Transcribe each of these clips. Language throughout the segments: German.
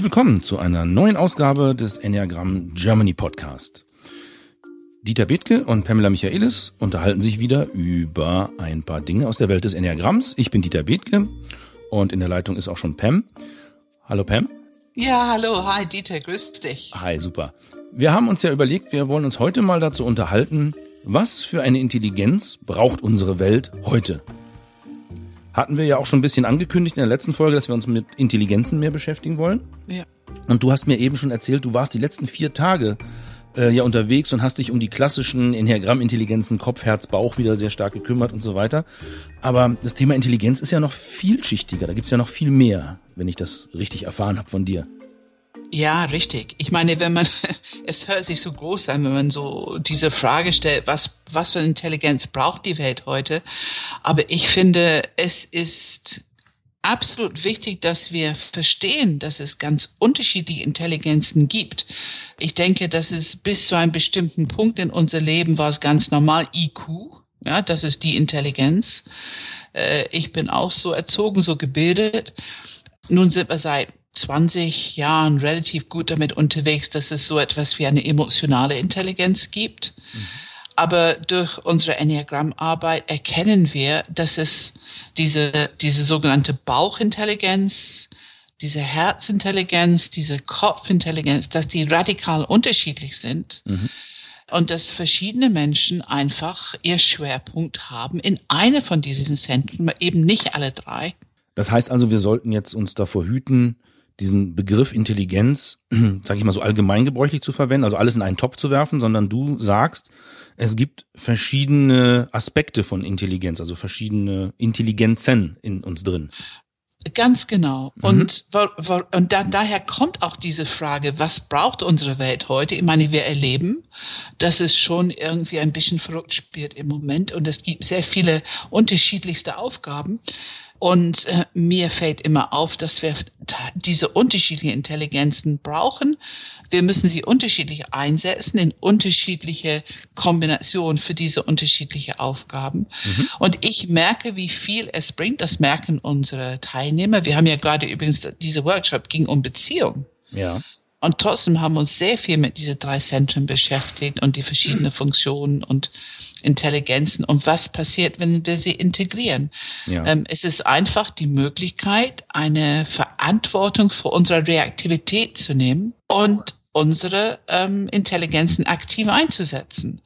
Herzlich willkommen zu einer neuen Ausgabe des Enneagram Germany Podcast. Dieter Bethke und Pamela Michaelis unterhalten sich wieder über ein paar Dinge aus der Welt des Enneagramms. Ich bin Dieter Bethke und in der Leitung ist auch schon Pam. Hallo Pam. Ja, hallo, hi Dieter, grüß dich. Hi, super. Wir haben uns ja überlegt, wir wollen uns heute mal dazu unterhalten, was für eine Intelligenz braucht unsere Welt heute? Hatten wir ja auch schon ein bisschen angekündigt in der letzten Folge, dass wir uns mit Intelligenzen mehr beschäftigen wollen. Ja. Und du hast mir eben schon erzählt, du warst die letzten vier Tage äh, ja unterwegs und hast dich um die klassischen Enneagramm-Intelligenzen Kopf, Herz, Bauch wieder sehr stark gekümmert und so weiter. Aber das Thema Intelligenz ist ja noch vielschichtiger, da gibt's ja noch viel mehr, wenn ich das richtig erfahren habe von dir. Ja, richtig. Ich meine, wenn man, es hört sich so groß an, wenn man so diese Frage stellt, was, was für Intelligenz braucht die Welt heute? Aber ich finde, es ist absolut wichtig, dass wir verstehen, dass es ganz unterschiedliche Intelligenzen gibt. Ich denke, dass es bis zu einem bestimmten Punkt in unser Leben war es ganz normal IQ. Ja, das ist die Intelligenz. Äh, ich bin auch so erzogen, so gebildet. Nun sind wir seit 20 Jahren relativ gut damit unterwegs, dass es so etwas wie eine emotionale Intelligenz gibt. Mhm. Aber durch unsere Enneagrammarbeit erkennen wir, dass es diese, diese sogenannte Bauchintelligenz, diese Herzintelligenz, diese Kopfintelligenz, dass die radikal unterschiedlich sind. Mhm. Und dass verschiedene Menschen einfach ihr Schwerpunkt haben in eine von diesen Zentren, eben nicht alle drei. Das heißt also, wir sollten jetzt uns davor hüten, diesen Begriff Intelligenz, sage ich mal so allgemeingebräuchlich zu verwenden, also alles in einen Topf zu werfen, sondern du sagst, es gibt verschiedene Aspekte von Intelligenz, also verschiedene Intelligenzen in uns drin. Ganz genau. Mhm. Und, und da, daher kommt auch diese Frage, was braucht unsere Welt heute? Ich meine, wir erleben, dass es schon irgendwie ein bisschen verrückt spielt im Moment und es gibt sehr viele unterschiedlichste Aufgaben. Und äh, mir fällt immer auf, dass wir diese unterschiedlichen Intelligenzen brauchen. Wir müssen sie unterschiedlich einsetzen in unterschiedliche Kombinationen für diese unterschiedlichen Aufgaben. Mhm. Und ich merke, wie viel es bringt. Das merken unsere Teilnehmer. Wir haben ja gerade übrigens, dieser Workshop ging um Beziehung. Ja. Und trotzdem haben wir uns sehr viel mit diesen drei Zentren beschäftigt und die verschiedenen Funktionen und Intelligenzen und was passiert, wenn wir sie integrieren. Ja. Ähm, es ist einfach die Möglichkeit, eine Verantwortung für unsere Reaktivität zu nehmen und unsere ähm, Intelligenzen aktiv einzusetzen.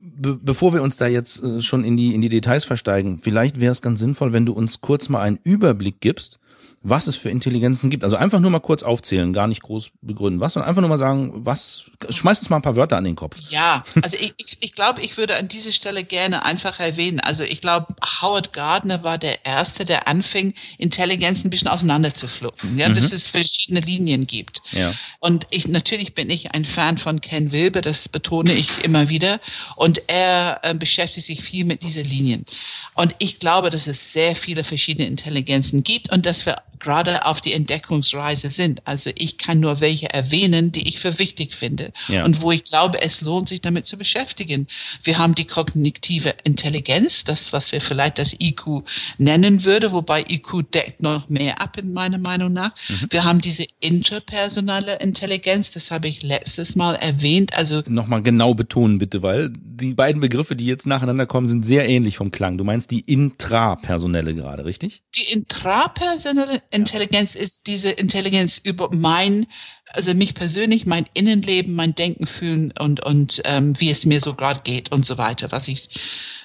Be bevor wir uns da jetzt äh, schon in die, in die Details versteigen, vielleicht wäre es ganz sinnvoll, wenn du uns kurz mal einen Überblick gibst, was es für Intelligenzen gibt. Also einfach nur mal kurz aufzählen, gar nicht groß begründen, was, sondern einfach nur mal sagen, was, schmeißt uns mal ein paar Wörter an den Kopf. Ja, also ich, ich, ich glaube, ich würde an dieser Stelle gerne einfach erwähnen. Also ich glaube, Howard Gardner war der Erste, der anfing, Intelligenz ein bisschen auseinander zu pflücken, ja, mhm. dass es verschiedene Linien gibt. Ja. Und ich, natürlich bin ich ein Fan von Ken Wilber, das betone ich immer wieder. Und er äh, beschäftigt sich viel mit diesen Linien. Und ich glaube, dass es sehr viele verschiedene Intelligenzen gibt und dass wir gerade auf die Entdeckungsreise sind. Also ich kann nur welche erwähnen, die ich für wichtig finde ja. und wo ich glaube, es lohnt sich damit zu beschäftigen. Wir haben die kognitive Intelligenz, das, was wir vielleicht das IQ nennen würde, wobei IQ deckt noch mehr ab in meiner Meinung nach. Mhm. Wir haben diese interpersonale Intelligenz, das habe ich letztes Mal erwähnt. Also nochmal genau betonen bitte, weil die beiden Begriffe, die jetzt nacheinander kommen, sind sehr ähnlich vom Klang. Du meinst die intrapersonelle gerade, richtig? Die intrapersonelle Intelligenz ist diese Intelligenz über mein, also mich persönlich, mein Innenleben, mein Denken, Fühlen und, und ähm, wie es mir so gerade geht und so weiter, was ich,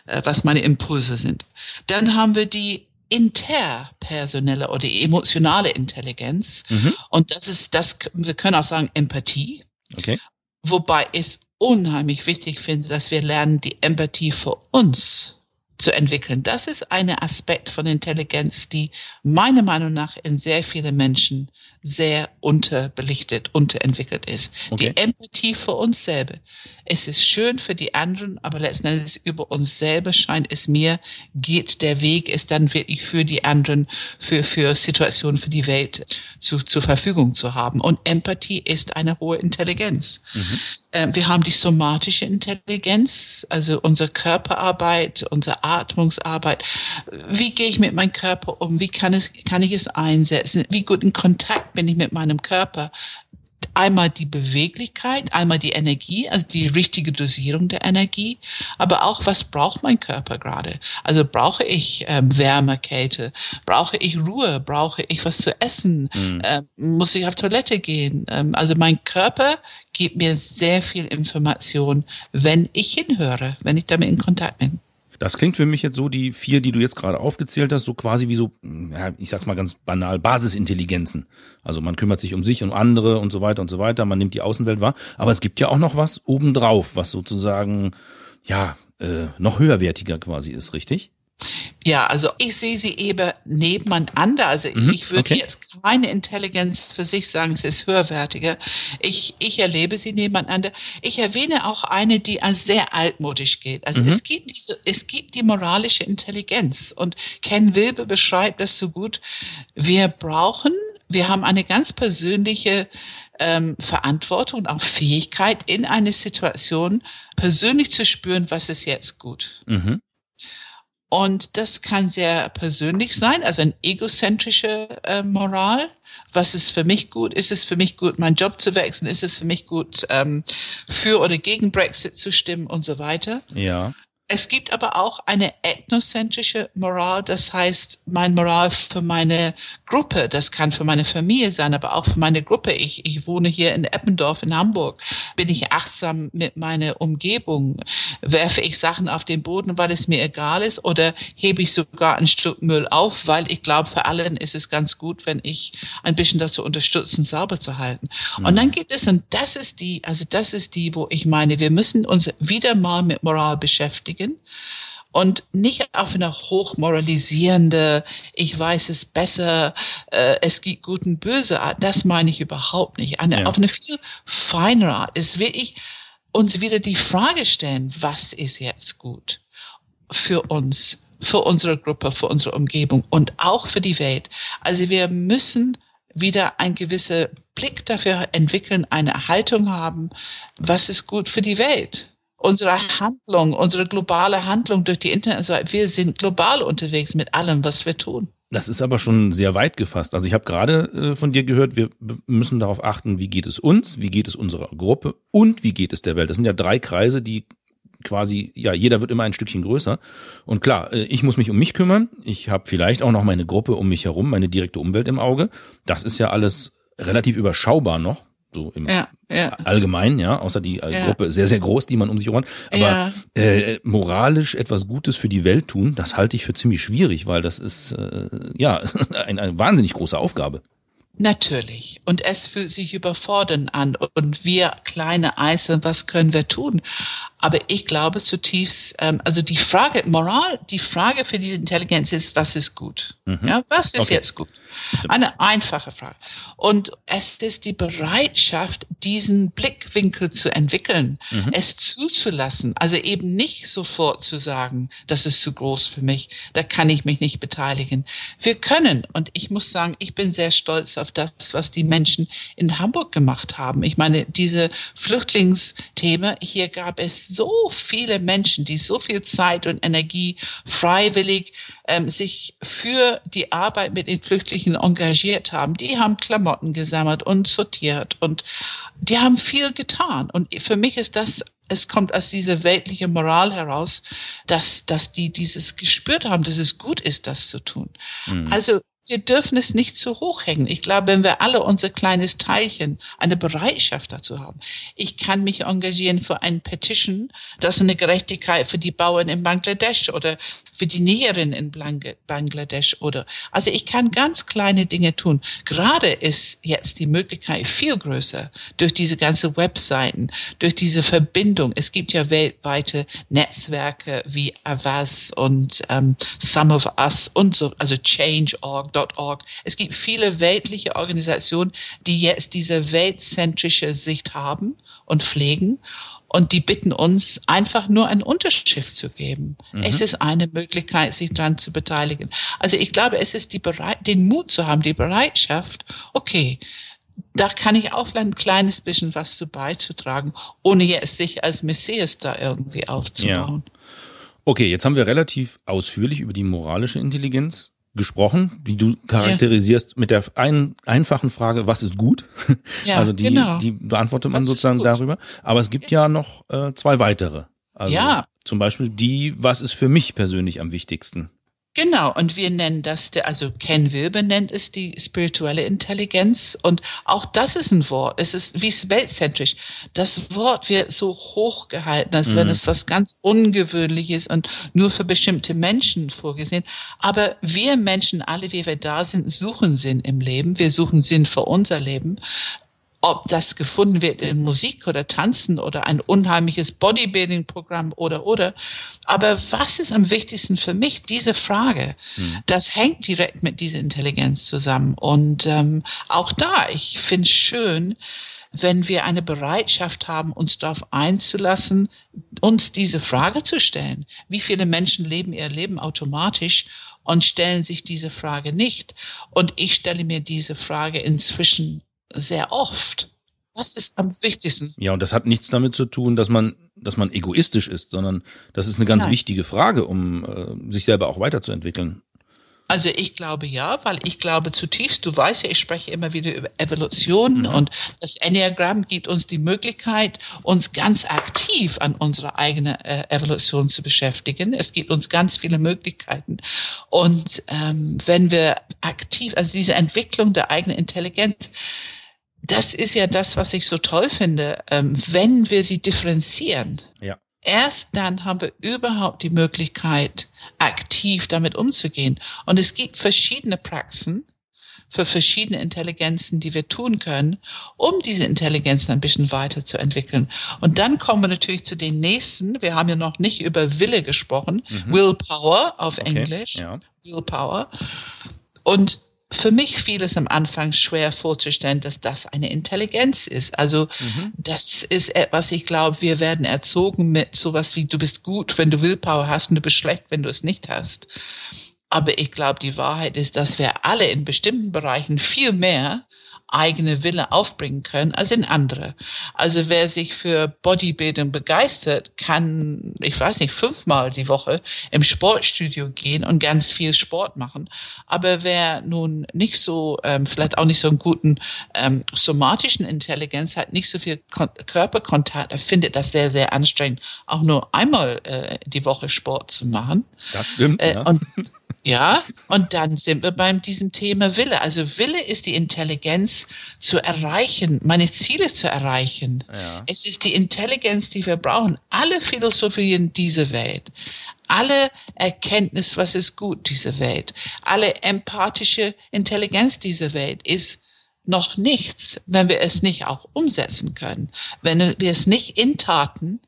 äh, was meine Impulse sind. Dann haben wir die interpersonelle oder die emotionale Intelligenz. Mhm. Und das ist das, wir können auch sagen Empathie. Okay. Wobei ich unheimlich wichtig finde, dass wir lernen, die Empathie für uns zu entwickeln. Das ist ein Aspekt von Intelligenz, die meiner Meinung nach in sehr vielen Menschen sehr unterbelichtet, unterentwickelt ist. Okay. Die Empathie für uns selber. Es ist schön für die anderen, aber letzten Endes über uns selber scheint es mir, geht der Weg, ist dann wirklich für die anderen, für, für Situationen, für die Welt zu, zur Verfügung zu haben. Und Empathie ist eine hohe Intelligenz. Mhm. Ähm, wir haben die somatische Intelligenz, also unsere Körperarbeit, unsere Atmungsarbeit. Wie gehe ich mit meinem Körper um? Wie kann, es, kann ich es einsetzen? Wie gut in Kontakt bin ich mit meinem Körper? einmal die Beweglichkeit, einmal die Energie, also die richtige Dosierung der Energie, aber auch, was braucht mein Körper gerade? Also brauche ich ähm, Wärme, Kälte, brauche ich Ruhe, brauche ich was zu essen, mhm. ähm, muss ich auf Toilette gehen? Ähm, also mein Körper gibt mir sehr viel Information, wenn ich hinhöre, wenn ich damit in Kontakt bin. Das klingt für mich jetzt so, die vier, die du jetzt gerade aufgezählt hast, so quasi wie so, ja, ich sag's mal ganz banal, Basisintelligenzen. Also man kümmert sich um sich und andere und so weiter und so weiter, man nimmt die Außenwelt wahr. Aber es gibt ja auch noch was obendrauf, was sozusagen, ja, äh, noch höherwertiger quasi ist, richtig? Ja, also ich sehe sie eben nebeneinander. Also mhm, ich würde okay. jetzt keine Intelligenz für sich sagen, es ist höherwertiger. Ich, ich erlebe sie nebeneinander. Ich erwähne auch eine, die als sehr altmodisch geht. Also mhm. es gibt diese, es gibt die moralische Intelligenz und Ken Wilbe beschreibt das so gut. Wir brauchen, wir haben eine ganz persönliche ähm, Verantwortung und auch Fähigkeit in eine Situation persönlich zu spüren, was ist jetzt gut. Mhm. Und das kann sehr persönlich sein, also ein egozentrische äh, Moral. Was ist für mich gut? Ist es für mich gut, meinen Job zu wechseln? Ist es für mich gut, ähm, für oder gegen Brexit zu stimmen und so weiter? Ja. Es gibt aber auch eine ethnozentrische Moral, das heißt, mein Moral für meine Gruppe, das kann für meine Familie sein, aber auch für meine Gruppe. Ich, ich wohne hier in Eppendorf in Hamburg. Bin ich achtsam mit meiner Umgebung? Werfe ich Sachen auf den Boden, weil es mir egal ist? Oder hebe ich sogar ein Stück Müll auf, weil ich glaube, für allen ist es ganz gut, wenn ich ein bisschen dazu unterstützen, sauber zu halten. Mhm. Und dann geht es, und das ist die, also das ist die, wo ich meine, wir müssen uns wieder mal mit Moral beschäftigen beschäftigen und nicht auf eine hochmoralisierende, ich weiß es besser, äh, es gibt guten böse Art. Das meine ich überhaupt nicht. Eine, ja. Auf eine viel feinere Art ist wirklich uns wieder die Frage stellen, was ist jetzt gut für uns, für unsere Gruppe, für unsere Umgebung und auch für die Welt. Also wir müssen wieder ein gewisser Blick dafür entwickeln, eine Haltung haben, was ist gut für die Welt unsere Handlung, unsere globale Handlung durch die Internetseite. Wir sind global unterwegs mit allem, was wir tun. Das ist aber schon sehr weit gefasst. Also ich habe gerade äh, von dir gehört, wir müssen darauf achten, wie geht es uns, wie geht es unserer Gruppe und wie geht es der Welt. Das sind ja drei Kreise, die quasi, ja, jeder wird immer ein Stückchen größer. Und klar, äh, ich muss mich um mich kümmern. Ich habe vielleicht auch noch meine Gruppe um mich herum, meine direkte Umwelt im Auge. Das ist ja alles relativ überschaubar noch so im ja, ja. Allgemeinen, ja, außer die ja. Gruppe sehr, sehr groß, die man um sich herum hat. Aber äh, moralisch etwas Gutes für die Welt tun, das halte ich für ziemlich schwierig, weil das ist äh, ja eine, eine wahnsinnig große Aufgabe. Natürlich. Und es fühlt sich überfordernd an. Und wir kleine Einzelne, was können wir tun? Aber ich glaube zutiefst, ähm, also die Frage, Moral, die Frage für diese Intelligenz ist, was ist gut? Mhm. Ja, was ist okay. jetzt gut? Stimmt. Eine einfache Frage. Und es ist die Bereitschaft, diesen Blickwinkel zu entwickeln, mhm. es zuzulassen. Also eben nicht sofort zu sagen, das ist zu groß für mich, da kann ich mich nicht beteiligen. Wir können, und ich muss sagen, ich bin sehr stolz auf das, was die Menschen in Hamburg gemacht haben. Ich meine, diese Flüchtlingsthemen, hier gab es so viele Menschen, die so viel Zeit und Energie freiwillig ähm, sich für die Arbeit mit den Flüchtlingen engagiert haben. Die haben Klamotten gesammelt und sortiert und die haben viel getan. Und für mich ist das es kommt aus dieser weltlichen Moral heraus, dass, dass die dieses gespürt haben, dass es gut ist, das zu tun. Mhm. Also wir dürfen es nicht zu hoch hängen. Ich glaube, wenn wir alle unser kleines Teilchen, eine Bereitschaft dazu haben. Ich kann mich engagieren für ein Petition, das eine Gerechtigkeit für die Bauern in Bangladesch oder für die Näherin in Bangladesch oder, also ich kann ganz kleine Dinge tun. Gerade ist jetzt die Möglichkeit viel größer durch diese ganze Webseiten, durch diese Verbindung. Es gibt ja weltweite Netzwerke wie Avaz und ähm, Some of Us und so, also Change.org, Weltwelt.org. Es gibt viele weltliche Organisationen, die jetzt diese weltzentrische Sicht haben und pflegen. Und die bitten uns, einfach nur eine Unterschrift zu geben. Mhm. Es ist eine Möglichkeit, sich daran zu beteiligen. Also ich glaube, es ist die Bereit den Mut zu haben, die Bereitschaft, okay, da kann ich auch ein kleines bisschen was zu beizutragen, ohne jetzt sich als Messias da irgendwie aufzubauen. Ja. Okay, jetzt haben wir relativ ausführlich über die moralische Intelligenz gesprochen, wie du charakterisierst ja. mit der ein, einfachen Frage, was ist gut? Ja, also die, genau. die beantwortet man was sozusagen darüber. Aber es gibt ja noch äh, zwei weitere. Also ja. zum Beispiel die, was ist für mich persönlich am wichtigsten? Genau, und wir nennen das, also Ken Wilber nennt es die spirituelle Intelligenz und auch das ist ein Wort, es ist wie weltzentrisch. Das Wort wird so hoch gehalten, als mhm. wenn es was ganz Ungewöhnliches und nur für bestimmte Menschen vorgesehen. Aber wir Menschen, alle wie wir da sind, suchen Sinn im Leben, wir suchen Sinn für unser Leben ob das gefunden wird in Musik oder Tanzen oder ein unheimliches Bodybuilding-Programm oder oder. Aber was ist am wichtigsten für mich? Diese Frage, hm. das hängt direkt mit dieser Intelligenz zusammen. Und ähm, auch da, ich finde es schön, wenn wir eine Bereitschaft haben, uns darauf einzulassen, uns diese Frage zu stellen. Wie viele Menschen leben ihr Leben automatisch und stellen sich diese Frage nicht? Und ich stelle mir diese Frage inzwischen sehr oft. Das ist am wichtigsten. Ja, und das hat nichts damit zu tun, dass man, dass man egoistisch ist, sondern das ist eine ganz Nein. wichtige Frage, um äh, sich selber auch weiterzuentwickeln. Also ich glaube ja, weil ich glaube zutiefst, du weißt ja, ich spreche immer wieder über Evolution mhm. und das Enneagramm gibt uns die Möglichkeit, uns ganz aktiv an unserer eigenen äh, Evolution zu beschäftigen. Es gibt uns ganz viele Möglichkeiten. Und ähm, wenn wir aktiv, also diese Entwicklung der eigenen Intelligenz, das ist ja das, was ich so toll finde, ähm, wenn wir sie differenzieren. Ja Erst dann haben wir überhaupt die Möglichkeit, aktiv damit umzugehen. Und es gibt verschiedene Praxen für verschiedene Intelligenzen, die wir tun können, um diese Intelligenzen ein bisschen weiterzuentwickeln. Und dann kommen wir natürlich zu den nächsten. Wir haben ja noch nicht über Wille gesprochen. Mhm. Willpower auf okay, Englisch. Ja. Willpower. Und für mich fiel es am Anfang schwer vorzustellen, dass das eine Intelligenz ist. Also mhm. das ist etwas, ich glaube, wir werden erzogen mit sowas wie, du bist gut, wenn du Willpower hast und du bist schlecht, wenn du es nicht hast. Aber ich glaube, die Wahrheit ist, dass wir alle in bestimmten Bereichen viel mehr eigene Wille aufbringen können als in andere. Also wer sich für Bodybuilding begeistert, kann, ich weiß nicht, fünfmal die Woche im Sportstudio gehen und ganz viel Sport machen. Aber wer nun nicht so, ähm, vielleicht auch nicht so einen guten ähm, somatischen Intelligenz hat, nicht so viel Kon Körperkontakt, er findet das sehr, sehr anstrengend, auch nur einmal äh, die Woche Sport zu machen. Das stimmt. Äh, ja. Und ja, und dann sind wir beim diesem Thema Wille. Also Wille ist die Intelligenz zu erreichen, meine Ziele zu erreichen. Ja. Es ist die Intelligenz, die wir brauchen. Alle Philosophien dieser Welt, alle Erkenntnis, was ist gut dieser Welt, alle empathische Intelligenz dieser Welt ist noch nichts, wenn wir es nicht auch umsetzen können, wenn wir es nicht in Taten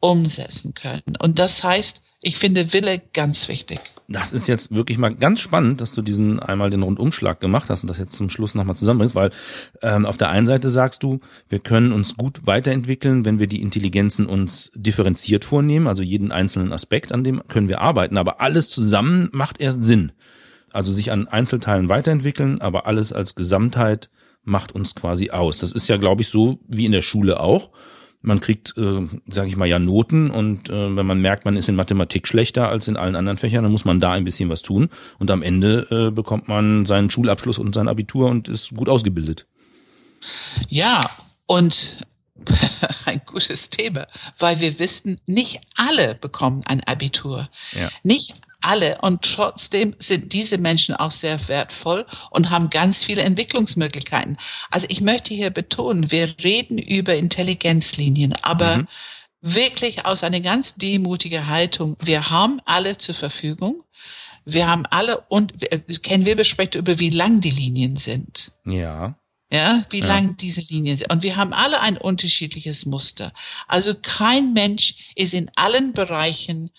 umsetzen können. Und das heißt, ich finde Wille ganz wichtig. Das ist jetzt wirklich mal ganz spannend, dass du diesen einmal den Rundumschlag gemacht hast und das jetzt zum Schluss nochmal zusammenbringst, weil ähm, auf der einen Seite sagst du, wir können uns gut weiterentwickeln, wenn wir die Intelligenzen uns differenziert vornehmen, also jeden einzelnen Aspekt, an dem können wir arbeiten, aber alles zusammen macht erst Sinn. Also sich an Einzelteilen weiterentwickeln, aber alles als Gesamtheit macht uns quasi aus. Das ist ja, glaube ich, so wie in der Schule auch man kriegt, äh, sage ich mal, ja Noten und äh, wenn man merkt, man ist in Mathematik schlechter als in allen anderen Fächern, dann muss man da ein bisschen was tun und am Ende äh, bekommt man seinen Schulabschluss und sein Abitur und ist gut ausgebildet. Ja, und ein gutes Thema, weil wir wissen, nicht alle bekommen ein Abitur. Ja. Nicht alle. Und trotzdem sind diese Menschen auch sehr wertvoll und haben ganz viele Entwicklungsmöglichkeiten. Also ich möchte hier betonen, wir reden über Intelligenzlinien, aber mhm. wirklich aus einer ganz demutigen Haltung. Wir haben alle zur Verfügung. Wir haben alle und Ken Wilber spricht über, wie lang die Linien sind. Ja. Ja, wie ja. lang diese Linien sind. Und wir haben alle ein unterschiedliches Muster. Also kein Mensch ist in allen Bereichen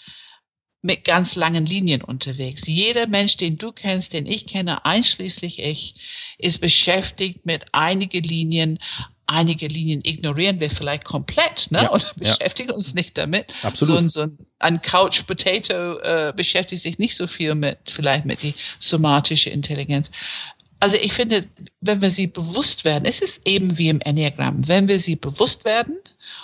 mit ganz langen Linien unterwegs. Jeder Mensch, den du kennst, den ich kenne, einschließlich ich, ist beschäftigt mit einigen Linien. Einige Linien ignorieren wir vielleicht komplett, ne? Ja, und beschäftigen ja. uns nicht damit. Absolut. So, so ein Couch Potato äh, beschäftigt sich nicht so viel mit, vielleicht mit die somatische Intelligenz. Also ich finde, wenn wir sie bewusst werden, es ist eben wie im Enneagramm, wenn wir sie bewusst werden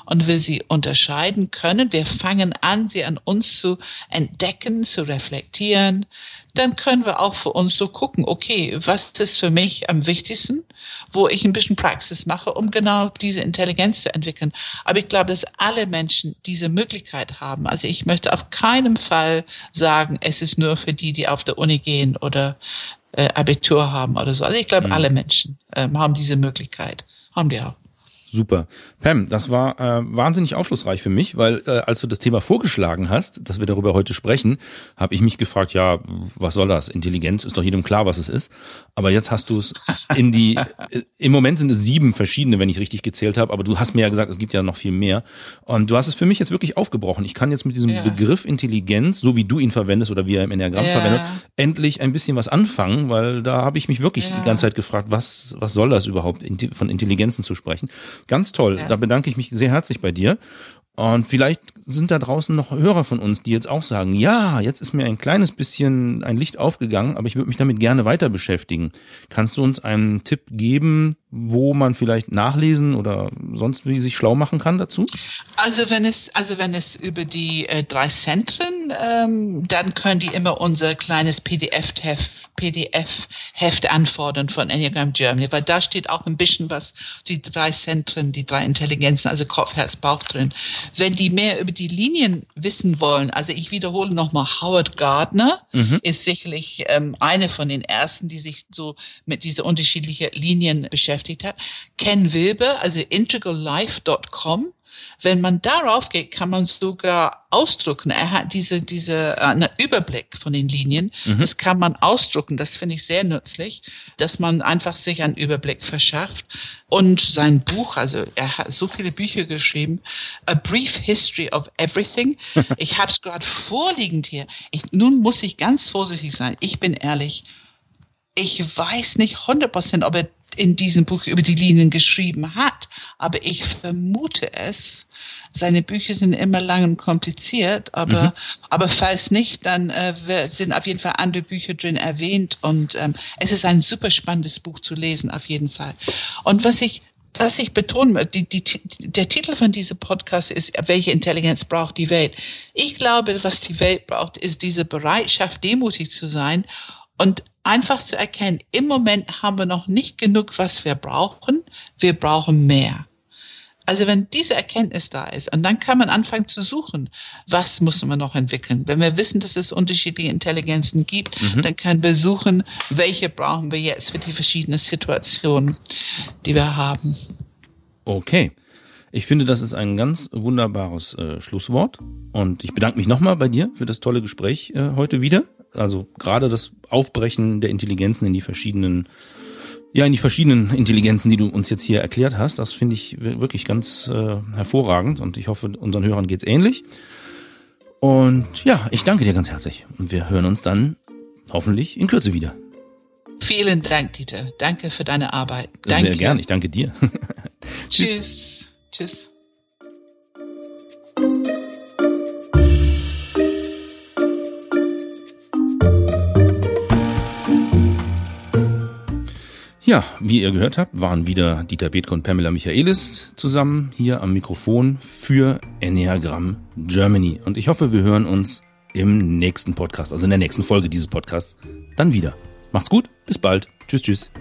und wir sie unterscheiden können, wir fangen an, sie an uns zu entdecken, zu reflektieren, dann können wir auch für uns so gucken, okay, was ist für mich am wichtigsten, wo ich ein bisschen Praxis mache, um genau diese Intelligenz zu entwickeln. Aber ich glaube, dass alle Menschen diese Möglichkeit haben. Also ich möchte auf keinen Fall sagen, es ist nur für die, die auf der Uni gehen oder äh, Abitur haben oder so. Also ich glaube, mhm. alle Menschen ähm, haben diese Möglichkeit. Haben die auch. Super. Pam, das war äh, wahnsinnig aufschlussreich für mich, weil äh, als du das Thema vorgeschlagen hast, dass wir darüber heute sprechen, habe ich mich gefragt, ja, was soll das? Intelligenz ist doch jedem klar, was es ist. Aber jetzt hast du es in die, äh, im Moment sind es sieben verschiedene, wenn ich richtig gezählt habe, aber du hast mir ja gesagt, es gibt ja noch viel mehr. Und du hast es für mich jetzt wirklich aufgebrochen. Ich kann jetzt mit diesem ja. Begriff Intelligenz, so wie du ihn verwendest oder wie er im Enneagramm ja. verwendet, endlich ein bisschen was anfangen, weil da habe ich mich wirklich ja. die ganze Zeit gefragt, was, was soll das überhaupt, von Intelligenzen zu sprechen. Ganz toll. Ja. Da bedanke ich mich sehr herzlich bei dir. Und vielleicht sind da draußen noch Hörer von uns, die jetzt auch sagen, ja, jetzt ist mir ein kleines bisschen ein Licht aufgegangen, aber ich würde mich damit gerne weiter beschäftigen. Kannst du uns einen Tipp geben, wo man vielleicht nachlesen oder sonst wie sich schlau machen kann dazu? Also wenn es, also wenn es über die äh, drei Zentren, ähm, dann können die immer unser kleines PDF-Heft PDF-Heft anfordern von Enneagram Germany, weil da steht auch ein bisschen was, die drei Zentren, die drei Intelligenzen, also Kopf, Herz, Bauch drin. Wenn die mehr über die Linien wissen wollen, also ich wiederhole nochmal, Howard Gardner mhm. ist sicherlich ähm, eine von den ersten, die sich so mit dieser unterschiedlichen Linien beschäftigt hat. Ken Wilber, also integrallife.com, wenn man darauf geht, kann man sogar ausdrucken. Er hat diese, diese äh, Überblick von den Linien. Mhm. Das kann man ausdrucken. Das finde ich sehr nützlich, dass man einfach sich einen Überblick verschafft. Und sein Buch, also er hat so viele Bücher geschrieben, A Brief History of Everything. ich habe es gerade vorliegend hier. Ich, nun muss ich ganz vorsichtig sein. Ich bin ehrlich. Ich weiß nicht 100% ob er in diesem Buch über die Linien geschrieben hat, aber ich vermute es. Seine Bücher sind immer lang und kompliziert, aber, mhm. aber falls nicht, dann äh, sind auf jeden Fall andere Bücher drin erwähnt und ähm, es ist ein super spannendes Buch zu lesen, auf jeden Fall. Und was ich was ich betonen möchte, die, die, der Titel von diesem Podcast ist, welche Intelligenz braucht die Welt? Ich glaube, was die Welt braucht, ist diese Bereitschaft, demutig zu sein und einfach zu erkennen, im Moment haben wir noch nicht genug, was wir brauchen, wir brauchen mehr. Also wenn diese Erkenntnis da ist, und dann kann man anfangen zu suchen, was muss man noch entwickeln. Wenn wir wissen, dass es unterschiedliche Intelligenzen gibt, mhm. dann können wir suchen, welche brauchen wir jetzt für die verschiedenen Situationen, die wir haben. Okay. Ich finde, das ist ein ganz wunderbares äh, Schlusswort. Und ich bedanke mich nochmal bei dir für das tolle Gespräch äh, heute wieder. Also gerade das Aufbrechen der Intelligenzen in die verschiedenen, ja, in die verschiedenen Intelligenzen, die du uns jetzt hier erklärt hast, das finde ich wirklich ganz äh, hervorragend. Und ich hoffe, unseren Hörern geht's ähnlich. Und ja, ich danke dir ganz herzlich. Und wir hören uns dann hoffentlich in Kürze wieder. Vielen Dank, Dieter. Danke für deine Arbeit. Danke. Sehr gern. Ich danke dir. Tschüss. Tschüss. Ja, wie ihr gehört habt, waren wieder Dieter Bethke und Pamela Michaelis zusammen hier am Mikrofon für Enneagram Germany. Und ich hoffe, wir hören uns im nächsten Podcast, also in der nächsten Folge dieses Podcasts, dann wieder. Macht's gut, bis bald. Tschüss, tschüss.